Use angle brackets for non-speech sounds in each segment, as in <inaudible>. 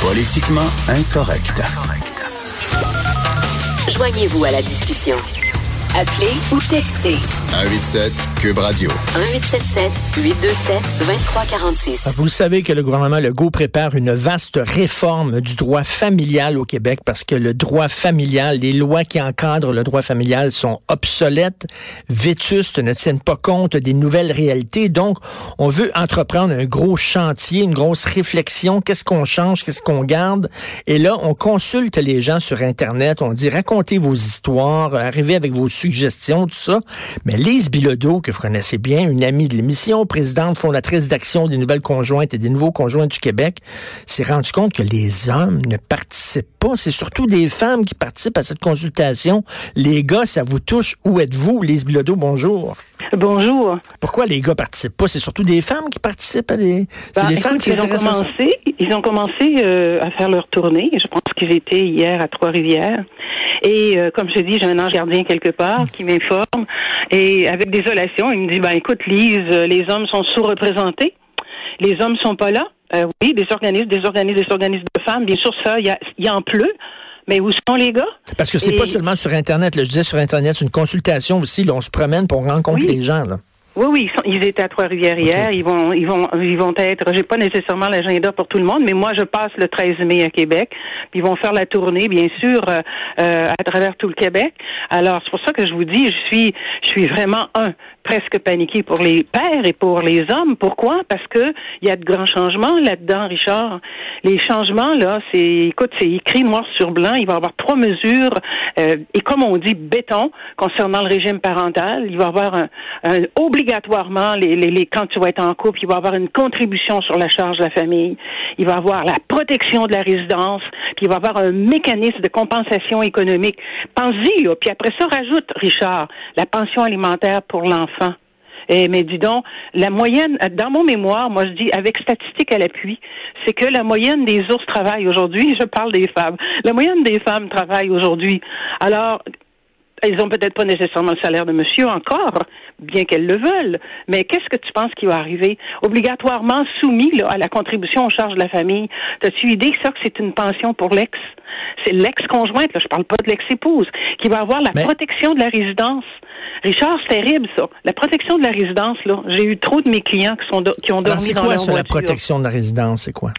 Politiquement incorrect. Joignez-vous à la discussion. Appelez ou textez 187 Cube Radio. 1877 827 2346. Vous le savez que le gouvernement Legault prépare une vaste réforme du droit familial au Québec parce que le droit familial, les lois qui encadrent le droit familial sont obsolètes, vétustes, ne tiennent pas compte des nouvelles réalités. Donc, on veut entreprendre un gros chantier, une grosse réflexion. Qu'est-ce qu'on change? Qu'est-ce qu'on garde? Et là, on consulte les gens sur Internet. On dit racontez vos histoires, arrivez avec vos suggestions, tout ça. Mais Lise Bilodeau, que vous connaissez bien, une amie de l'émission, présidente fondatrice d'Action des nouvelles conjointes et des nouveaux conjoints du Québec, s'est rendu compte que les hommes ne participent pas. C'est surtout des femmes qui participent à cette consultation. Les gars, ça vous touche. Où êtes-vous? Lise Bilodeau, bonjour. Bonjour. Pourquoi les gars participent pas? C'est surtout des femmes qui participent à des... C'est Ben, des écoute, femmes qui ils ont commencé, ils ont commencé euh, à faire leur tournée. Je pense qu'ils étaient hier à Trois-Rivières. Et euh, comme je dis, j'ai un ange gardien quelque part qui m'informe. Et avec désolation, il me dit, ben écoute, Lise, euh, les hommes sont sous-représentés. Les hommes sont pas là. Euh, oui, des organismes, des organismes, des organismes de femmes. Bien sûr, ça, il y, a- il y en pleut. Mais où sont les gars? Parce que c'est Et- pas seulement sur Internet. Là, je disais sur Internet, c'est une consultation aussi. Là, on se promène pour rencontrer Oui. les gens. Là. Oui, oui, ils, sont- ils étaient à Trois-Rivières hier. Ils vont, ils vont, ils vont être. J'ai pas nécessairement l'agenda pour tout le monde, mais moi, je passe le 13 mai à Québec. Puis ils vont faire la tournée, bien sûr, euh, euh, à travers tout le Québec. Alors, c'est pour ça que je vous dis, je suis, je suis vraiment un presque paniqué pour les pères et pour les hommes. Pourquoi? Parce que il y a de grands changements là-dedans, Richard. Les changements là, c'est, écoute, c'est écrit noir sur blanc. Il va y avoir trois mesures euh, et comme on dit béton concernant le régime parental. Il va y avoir un, un- obligatoirement les, les, les quand tu vas être en couple, il va y avoir une contribution sur la charge de la famille. Il va y avoir la protection de la résidence, puis il va y avoir un mécanisme de compensation économique. Pense-y, puis après ça rajoute Richard la pension alimentaire pour l'enfant. Eh, mais dis donc, la moyenne, dans mon mémoire, moi je dis, avec statistiques à l'appui, c'est que la moyenne des ours travaillent aujourd'hui, <laughs> je parle des femmes, la moyenne des femmes travaillent aujourd'hui. Alors, elles ont peut-être pas nécessairement le salaire de monsieur encore, bien qu'elles le veulent. Mais qu'est-ce que tu penses qui va arriver? Obligatoirement soumis là, à la contribution aux charges de la famille. As-tu idée que ça, que c'est une pension pour l'ex? C'est l'ex-conjointe, là, je parle pas de l'ex-épouse, qui va avoir la Mais- protection de la résidence. Richard, c'est terrible, ça. La protection de la résidence, là. J'ai eu trop de mes clients qui, sont do- qui ont Alors, dormi c'est dans quoi leur la protection de la résidence? C'est quoi?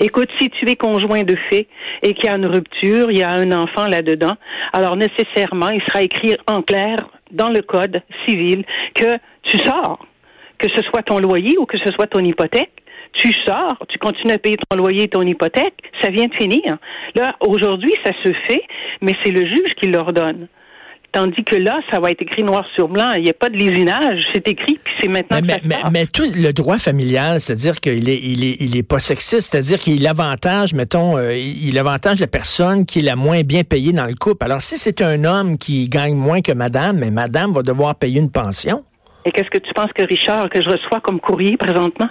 Écoute, si tu es conjoint de fait et qu'il y a une rupture, il y a un enfant là-dedans, alors nécessairement, il sera écrit en clair dans le code civil que tu sors, que ce soit ton loyer ou que ce soit ton hypothèque. Tu sors, tu continues à payer ton loyer et ton hypothèque, ça vient de finir. Là, aujourd'hui, ça se fait, mais c'est le juge qui l'ordonne. Tandis que là, ça va être écrit noir sur blanc. Il n'y a pas de lésinage. C'est écrit, puis c'est maintenant Mais, que mais, ça mais, sort. mais tout le droit familial, c'est-à-dire qu'il est, il est, il est pas sexiste, c'est-à-dire qu'il avantage, mettons, euh, il avantage la personne qui est la moins bien payée dans le couple. Alors, si c'est un homme qui gagne moins que madame, mais madame va devoir payer une pension. Et qu'est-ce que tu penses que Richard, que je reçois comme courrier présentement?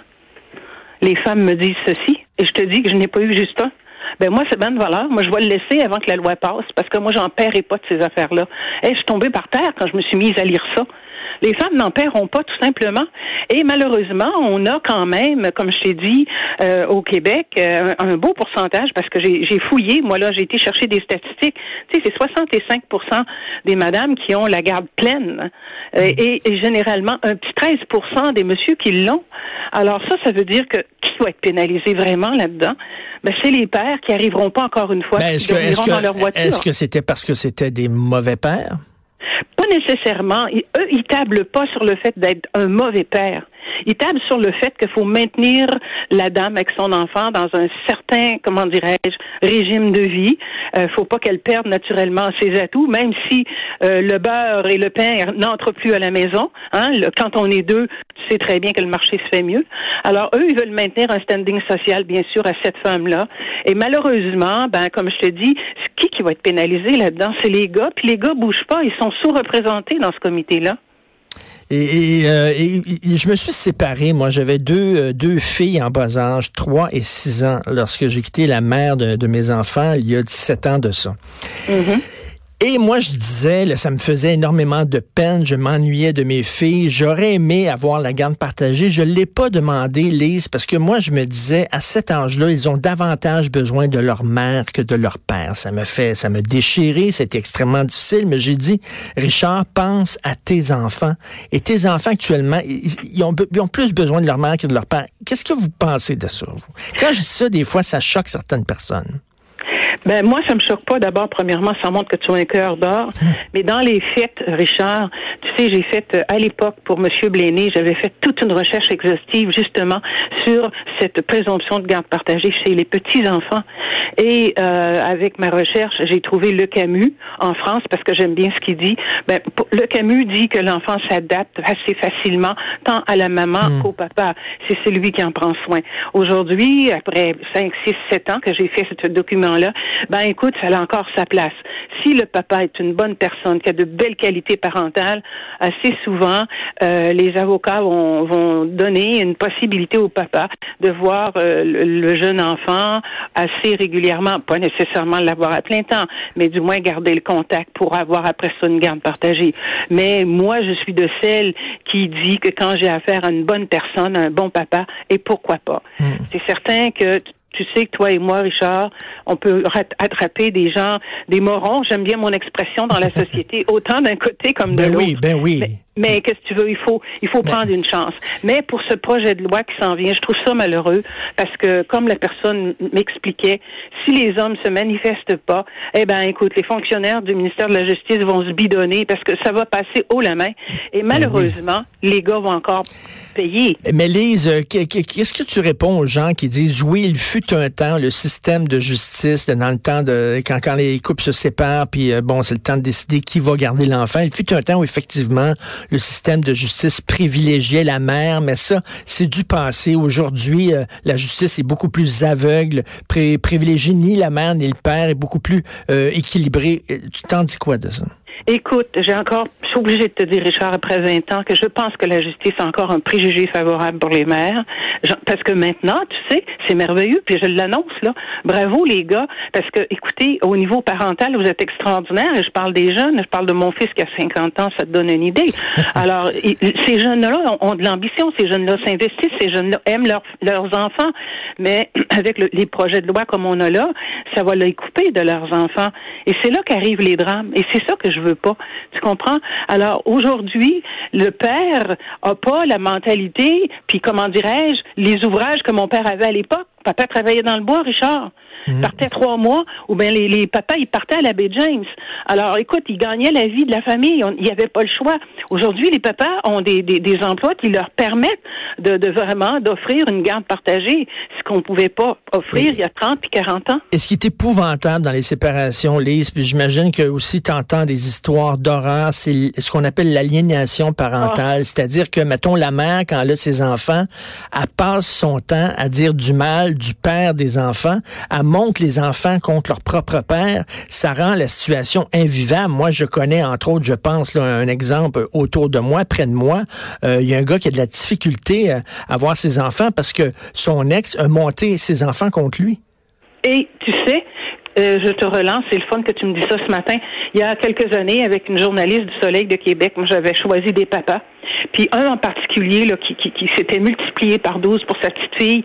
Les femmes me disent ceci, et je te dis que je n'ai pas eu juste un. Ben moi, c'est bien de valeur. Moi, je vais le laisser avant que la loi passe, parce que moi, j'en paierai pas de ces affaires-là. Et je suis tombée par terre quand je me suis mise à lire ça. Les femmes n'en paieront pas, tout simplement. Et malheureusement, on a quand même, comme je t'ai dit, euh, au Québec, euh, un, beau pourcentage, parce que j'ai j'ai fouillé, moi là, j'ai été chercher des statistiques. Tu sais, c'est 65% des madames qui ont la garde pleine. Euh, et, et généralement, un petit 13% des messieurs qui l'ont. Alors ça, ça veut dire que qui doit être pénalisé vraiment là-dedans? Ben, c'est les pères qui arriveront pas encore une fois, Ben, est-ce que, que, est-ce que c'était parce que c'était des mauvais pères? Pas nécessairement. Ils- eux, ils tablent pas sur le fait d'être un mauvais père. Il table sur le fait qu'il faut maintenir la dame avec son enfant dans un certain, comment dirais-je, régime de vie. Euh, faut pas qu'elle perde naturellement ses atouts, même si euh, le beurre et le pain n'entrent plus à la maison. Hein, quand on est deux, tu sais très bien que le marché se fait mieux. Alors eux, ils veulent maintenir un standing social, bien sûr, à cette femme-là. Et malheureusement, ben comme je te dis, qui qui va être pénalisé là-dedans, c'est les gars. Puis les gars bougent pas, ils sont sous-représentés dans ce comité-là. Et, euh, je me suis séparé. Moi, j'avais deux, euh, deux filles en bas âge, 3 et 6 ans, lorsque j'ai quitté la mère de, mes enfants il y a 17 ans de ça. Mm-hmm. Et moi, je disais, ça me faisait énormément de peine, je m'ennuyais de mes filles, j'aurais aimé avoir la garde partagée. Je ne l'ai pas demandé, Lise, parce que moi, je me disais, à cet âge-là, ils ont davantage besoin de leur mère que de leur père. Ça me fait, ça me déchirait, c'était extrêmement difficile, mais j'ai dit, Richard, pense à tes enfants. Et tes enfants, actuellement, ils, ont, ils ont, plus besoin de leur mère que de leur père. Qu'est-ce que vous pensez de ça, vous? Quand je dis ça, des fois, ça choque certaines personnes. Ben moi, ça me choque pas. D'abord, premièrement, ça montre que tu as un cœur d'or. <laughs> Mais dans les faits, Richard, tu sais, j'ai fait euh, à l'époque pour Monsieur Bléné, j'avais fait toute une recherche exhaustive justement sur cette présomption de garde partagée chez les petits enfants. Et euh, avec ma recherche, j'ai trouvé Le Camus en France parce que j'aime bien ce qu'il dit. Ben, le Camus dit que l'enfant s'adapte assez facilement tant à la maman hmm. qu'au papa. C'est celui qui en prend soin. Aujourd'hui, après 5, 6, 7 ans que j'ai fait ce document-là, ben écoute, ça a encore sa place. Si le papa est une bonne personne, qui a de belles qualités parentales, assez souvent, euh, les avocats vont, vont, donner une possibilité au papa de voir euh, le, jeune enfant assez régulièrement, pas nécessairement l'avoir à plein temps, mais du moins garder le contact pour avoir après ça une garde partagée. Mais moi, je suis de celle qui dit que quand j'ai affaire à une bonne personne, un bon papa, et pourquoi pas? Hmm. C'est certain que tu sais que toi et moi, Richard, on peut attraper des gens, des morons, j'aime bien mon expression dans la <laughs> société, autant d'un côté comme de ben l'autre. Oui, ben oui. Mais qu'est-ce que tu veux? Il faut, il faut prendre une chance. Mais pour ce projet de loi qui s'en vient, je trouve ça malheureux parce que, comme la personne m'expliquait, si les hommes se manifestent pas, eh ben, écoute, les fonctionnaires du ministère de la Justice vont se bidonner parce que ça va passer haut la main. Et ben malheureusement, les gars vont encore payer. Mais Lise, euh, qu'est-ce que tu réponds aux gens qui disent, oui, il fut un temps, le système de justice, dans le temps de, quand, quand les couples se séparent, puis euh, bon, c'est le temps de décider qui va garder l'enfant. Il fut un temps où, effectivement, le système de justice privilégiait la mère, mais ça, c'est du passé. Aujourd'hui, euh, la justice est beaucoup plus aveugle, privilégie ni la mère ni le père, est beaucoup plus euh, équilibré. Euh, tu t'en dis quoi de ça? Écoute, j'ai encore, je suis obligée de te dire, Richard, après 20 ans, que je pense que la justice a encore un préjugé favorable pour les mères. Parce que maintenant, tu sais, c'est merveilleux, puis je l'annonce, là. Bravo, les gars, parce que, écoutez, au niveau parental, vous êtes extraordinaires, et je parle des jeunes, je parle de mon fils qui a 50 ans, ça te donne une idée. <laughs> Alors, ces jeunes-là ont, de l'ambition, ces jeunes-là s'investissent, ces jeunes-là aiment leurs enfants, mais <clears throat> avec les projets de loi comme on a là, ça va les couper de leurs enfants. Et c'est là qu'arrivent les drames, et c'est ça que je veux Tu comprends? Alors aujourd'hui, le père a pas la mentalité, puis comment dirais-je, les ouvrages que mon père avait à l'époque. Papa travaillait dans le bois, Richard. Mhm. partait trois mois, ou bien les, les papas, ils partaient à la baie James. Alors, écoute, ils gagnaient la vie de la famille. Il n'y avait pas le choix. Aujourd'hui, les papas ont des, des, des, emplois qui leur permettent de, de vraiment d'offrir une garde partagée, ce qu'on ne pouvait pas offrir il y a 30 puis 40 ans. Et ce qui est épouvantable dans les séparations, Lise, puis j'imagine que aussi tu entends des histoires d'horreur, c'est ce qu'on appelle l'aliénation parentale. Ah. C'est-à-dire que, mettons, la mère, quand elle a ses enfants, elle passe son temps à dire du mal du père des enfants, à montre les enfants contre leur propre père, ça rend la situation invivable. Moi, je connais, entre autres, je pense, un exemple autour de moi, près de moi. Euh, il y a un gars qui a de la difficulté à, voir ses enfants parce que son ex a monté ses enfants contre lui. Et tu sais, euh, je te relance, c'est le fun que tu me dis ça ce matin. Il y a quelques années, avec une journaliste du Soleil de Québec, j'avais choisi des papas. Puis un en particulier là, qui, qui, qui s'était multiplié par 12 pour sa petite fille.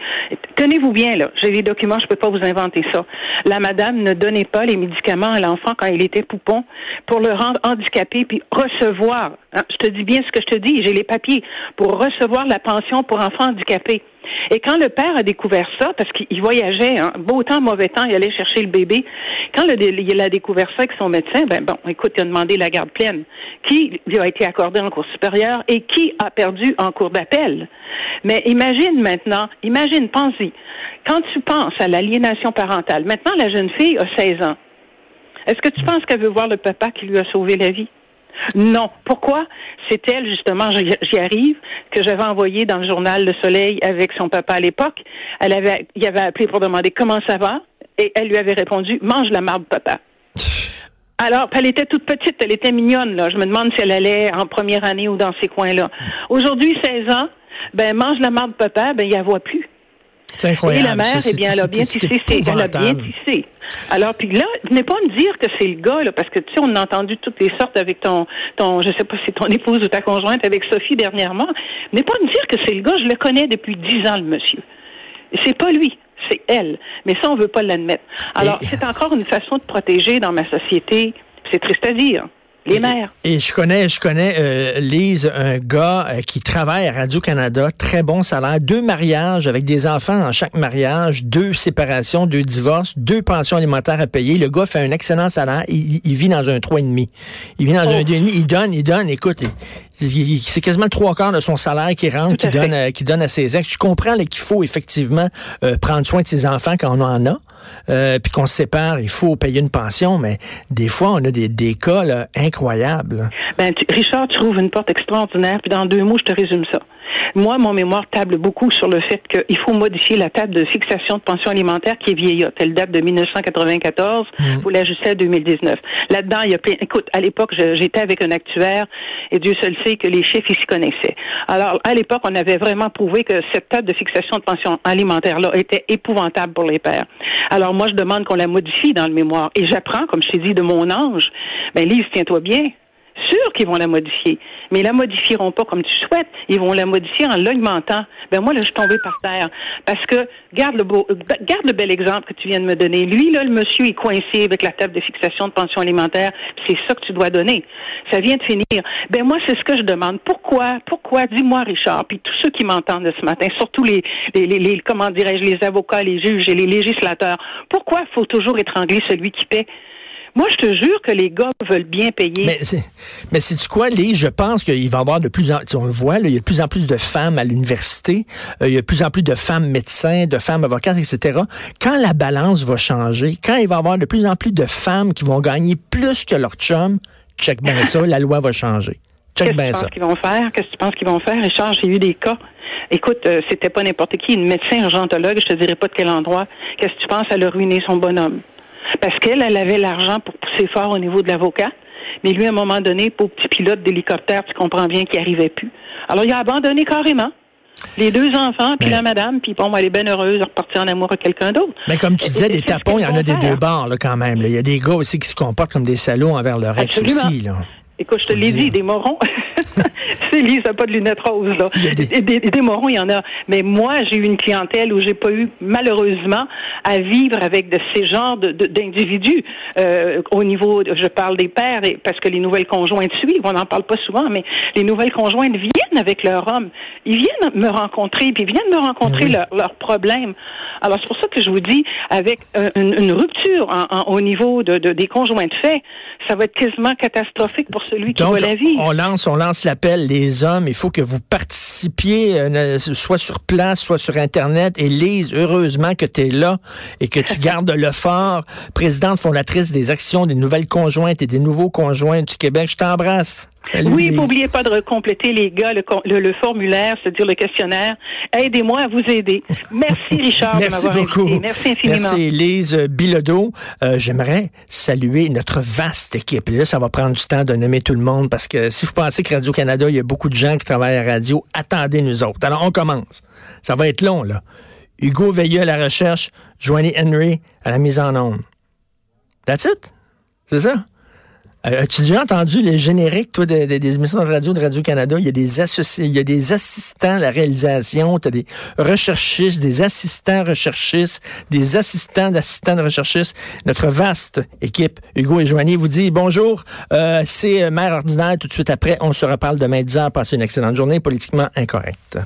Tenez-vous bien, là, j'ai les documents, je peux pas vous inventer ça. La madame ne donnait pas les médicaments à l'enfant quand il était poupon pour le rendre handicapé puis recevoir, hein, je te dis bien ce que je te dis, j'ai les papiers, pour recevoir la pension pour enfants handicapés. Et quand le père a découvert ça, parce qu'il voyageait, hein, beau temps, mauvais temps, il allait chercher le bébé. Quand il a découvert ça avec son médecin, ben bon, écoute, il a demandé la garde pleine, qui lui a été accordée en cours supérieur et qui a perdu en cours d'appel. Mais imagine maintenant, imagine, pense-y, quand tu penses à l'aliénation parentale, maintenant la jeune fille a 16 ans. Est-ce que tu penses qu'elle veut voir le papa qui lui a sauvé la vie? Non. Pourquoi? C'est elle, justement, j'y arrive, que j'avais envoyé dans le journal Le Soleil avec son papa à l'époque. Elle avait, il avait appelé pour demander comment ça va, et elle lui avait répondu, mange la marde, papa. Alors, elle était toute petite, elle était mignonne, là. Je me demande si elle allait en première année ou dans ces coins-là. Aujourd'hui, 16 ans, ben, mange la marde, papa, ben, il la voit plus. C'est incroyable. Et la mère, eh bien, elle a bien tissé, elle a bien tissé. Alors, puis là, venez pas me dire que c'est le gars, là, parce que, tu sais, on a entendu toutes les sortes avec ton, ton, je sais pas si c'est ton <laughs> épouse ou ta conjointe avec Sophie dernièrement. Venez pas me dire que c'est le gars, je le connais depuis dix ans, le monsieur. C'est pas lui c'est elle. Mais ça, on veut pas l'admettre. Alors, c'est encore une façon de protéger dans ma société. C'est triste à dire les mères. Et, je connais, je connais euh, Lise, un gars euh, qui travaille à Radio Canada, très bon salaire, deux mariages avec des enfants en chaque mariage, deux séparations, deux divorces, deux pensions alimentaires à payer. Le gars fait un excellent salaire, il, vit dans un trois et demi. Il vit dans un oh. deux et demi, il donne, il donne. Écoute, c'est quasiment trois quarts de son salaire qui rentre, qui donne, euh, qui donne à ses ex. Je comprends qu'il faut effectivement euh, prendre soin de ses enfants quand on en a, euh, puis qu'on se sépare, il faut payer une pension, mais des fois, on a des, cas incroyables. Ben, Richard, tu trouves une porte extraordinaire, puis dans deux mots, je te résume ça. Moi, mon mémoire table beaucoup sur le fait qu'il faut modifier la table de fixation de pension alimentaire qui est vieillotte. Elle date de 1994. Mmh. Vous l'ajustez à 2019. Là-dedans, il y a plein... Écoute, à l'époque, j'étais avec un actuaire et Dieu seul sait que les chiffres, ils s'y connaissaient. Alors, à l'époque, on avait vraiment prouvé que cette table de fixation de pension alimentaire-là était épouvantable pour les pères. Alors, moi, je demande qu'on la modifie dans le mémoire. Et j'apprends, comme je t'ai dit, de mon ange. Ben, Lise, tiens-toi bien sûr qu'ils vont la modifier, mais ils la modifieront pas comme tu souhaites. Ils vont la modifier en l'augmentant. Ben moi, là, je suis tombée par terre. Parce que, garde le beau, garde le bel exemple que tu viens de me donner. Lui, là, le monsieur est coincé avec la table de fixation de pension alimentaire. C'est ça que tu dois donner. Ça vient de finir. Ben moi, c'est ce que je demande. Pourquoi, pourquoi, dis-moi, Richard, puis tous ceux qui m'entendent ce matin, surtout les, les, les, comment dirais-je, les avocats, les juges et les législateurs, pourquoi faut toujours étrangler celui qui paie? Moi, je te jure que les gars veulent bien payer. Mais c'est, mais c'est quoi, Lise? Je pense qu'il va y avoir de plus en on le voit, là, il y a de plus en plus de femmes à l'université, euh, il y a de plus en plus de femmes médecins, de femmes avocates, etc. Quand la balance va changer, quand il va y avoir de plus en plus de femmes qui vont gagner plus que leur chum, check bien ça, la loi va changer. Check bien ça. Qu'est-ce que tu penses qu'ils vont faire? Qu'est-ce que tu penses qu'ils vont faire? Richard, j'ai eu des cas. Écoute, euh, c'était pas n'importe qui, une médecin urgentologue, je te dirais pas de quel endroit. Qu'est-ce que tu penses? Elle a ruiné son bonhomme parce qu'elle, elle avait l'argent pour pousser fort au niveau de l'avocat. Mais lui, à un moment donné, pour petit pilote d'hélicoptère, tu comprends bien qu'il arrivait plus. Alors, il a abandonné carrément. Les deux enfants, puis la madame, puis bon, elle est bien heureuse de repartir en amour avec quelqu'un d'autre. Mais comme tu disais, des tapons, il y en a des deux bords, là, quand même. Il y a des gars aussi qui se comportent comme des salauds envers leur ex aussi, là. Écoute, je te l'ai dit, des morons. <laughs> <laughs> lui, ça pas de lunettes roses, là. Des, morons, il y en a. Mais moi, j'ai eu une clientèle où j'ai pas eu, malheureusement, à vivre avec de ces genres d'individus. Euh, au niveau, je parle des pères, parce que les nouvelles conjointes suivent, on n'en parle pas souvent, mais les nouvelles conjointes viennent avec leur homme. Ils viennent me rencontrer, puis ils viennent me rencontrer leurs problèmes. Alors, c'est pour ça que je vous dis, avec une, rupture au niveau de, des conjoints de fait, ça va être quasiment catastrophique pour celui qui voit la vie. On lance, on lance l'appel, les hommes, il faut que vous participiez, euh, soit sur place, soit sur Internet, et lise, heureusement que tu es là et que tu <laughs> gardes le fort. Présidente fondatrice des actions des nouvelles conjointes et des nouveaux conjoints du Québec, je t'embrasse oui, n'oubliez pas de compléter les gars le, formulaire, c'est-à-dire le questionnaire. Aidez-moi à vous aider. Merci Richard Merci de beaucoup. Invité. Merci infiniment. Merci Lise Bilodeau. Euh, J'aimerais saluer notre vaste équipe. Là, ça va prendre du temps de nommer tout le monde parce que si vous pensez que Radio Canada, il y a beaucoup de gens qui travaillent à la radio, attendez nous autres. Alors on commence. Ça va être long là. Hugo Veilleux à la recherche, Joanie Henry à la mise en onde. That's it? C'est ça? Euh, as-tu déjà entendu les génériques, toi, des, émissions de radio de Radio-Canada? Il y a des associés, il y a des assistants à la réalisation, tu as des recherchistes, des assistants recherchistes, des assistants d'assistants de recherchistes. Notre vaste équipe, Hugo et Joanie, vous dit bonjour. Euh, c'est Mère Ordinaire tout de suite après. On se reparle demain 10 h. Passez une excellente journée politiquement incorrecte.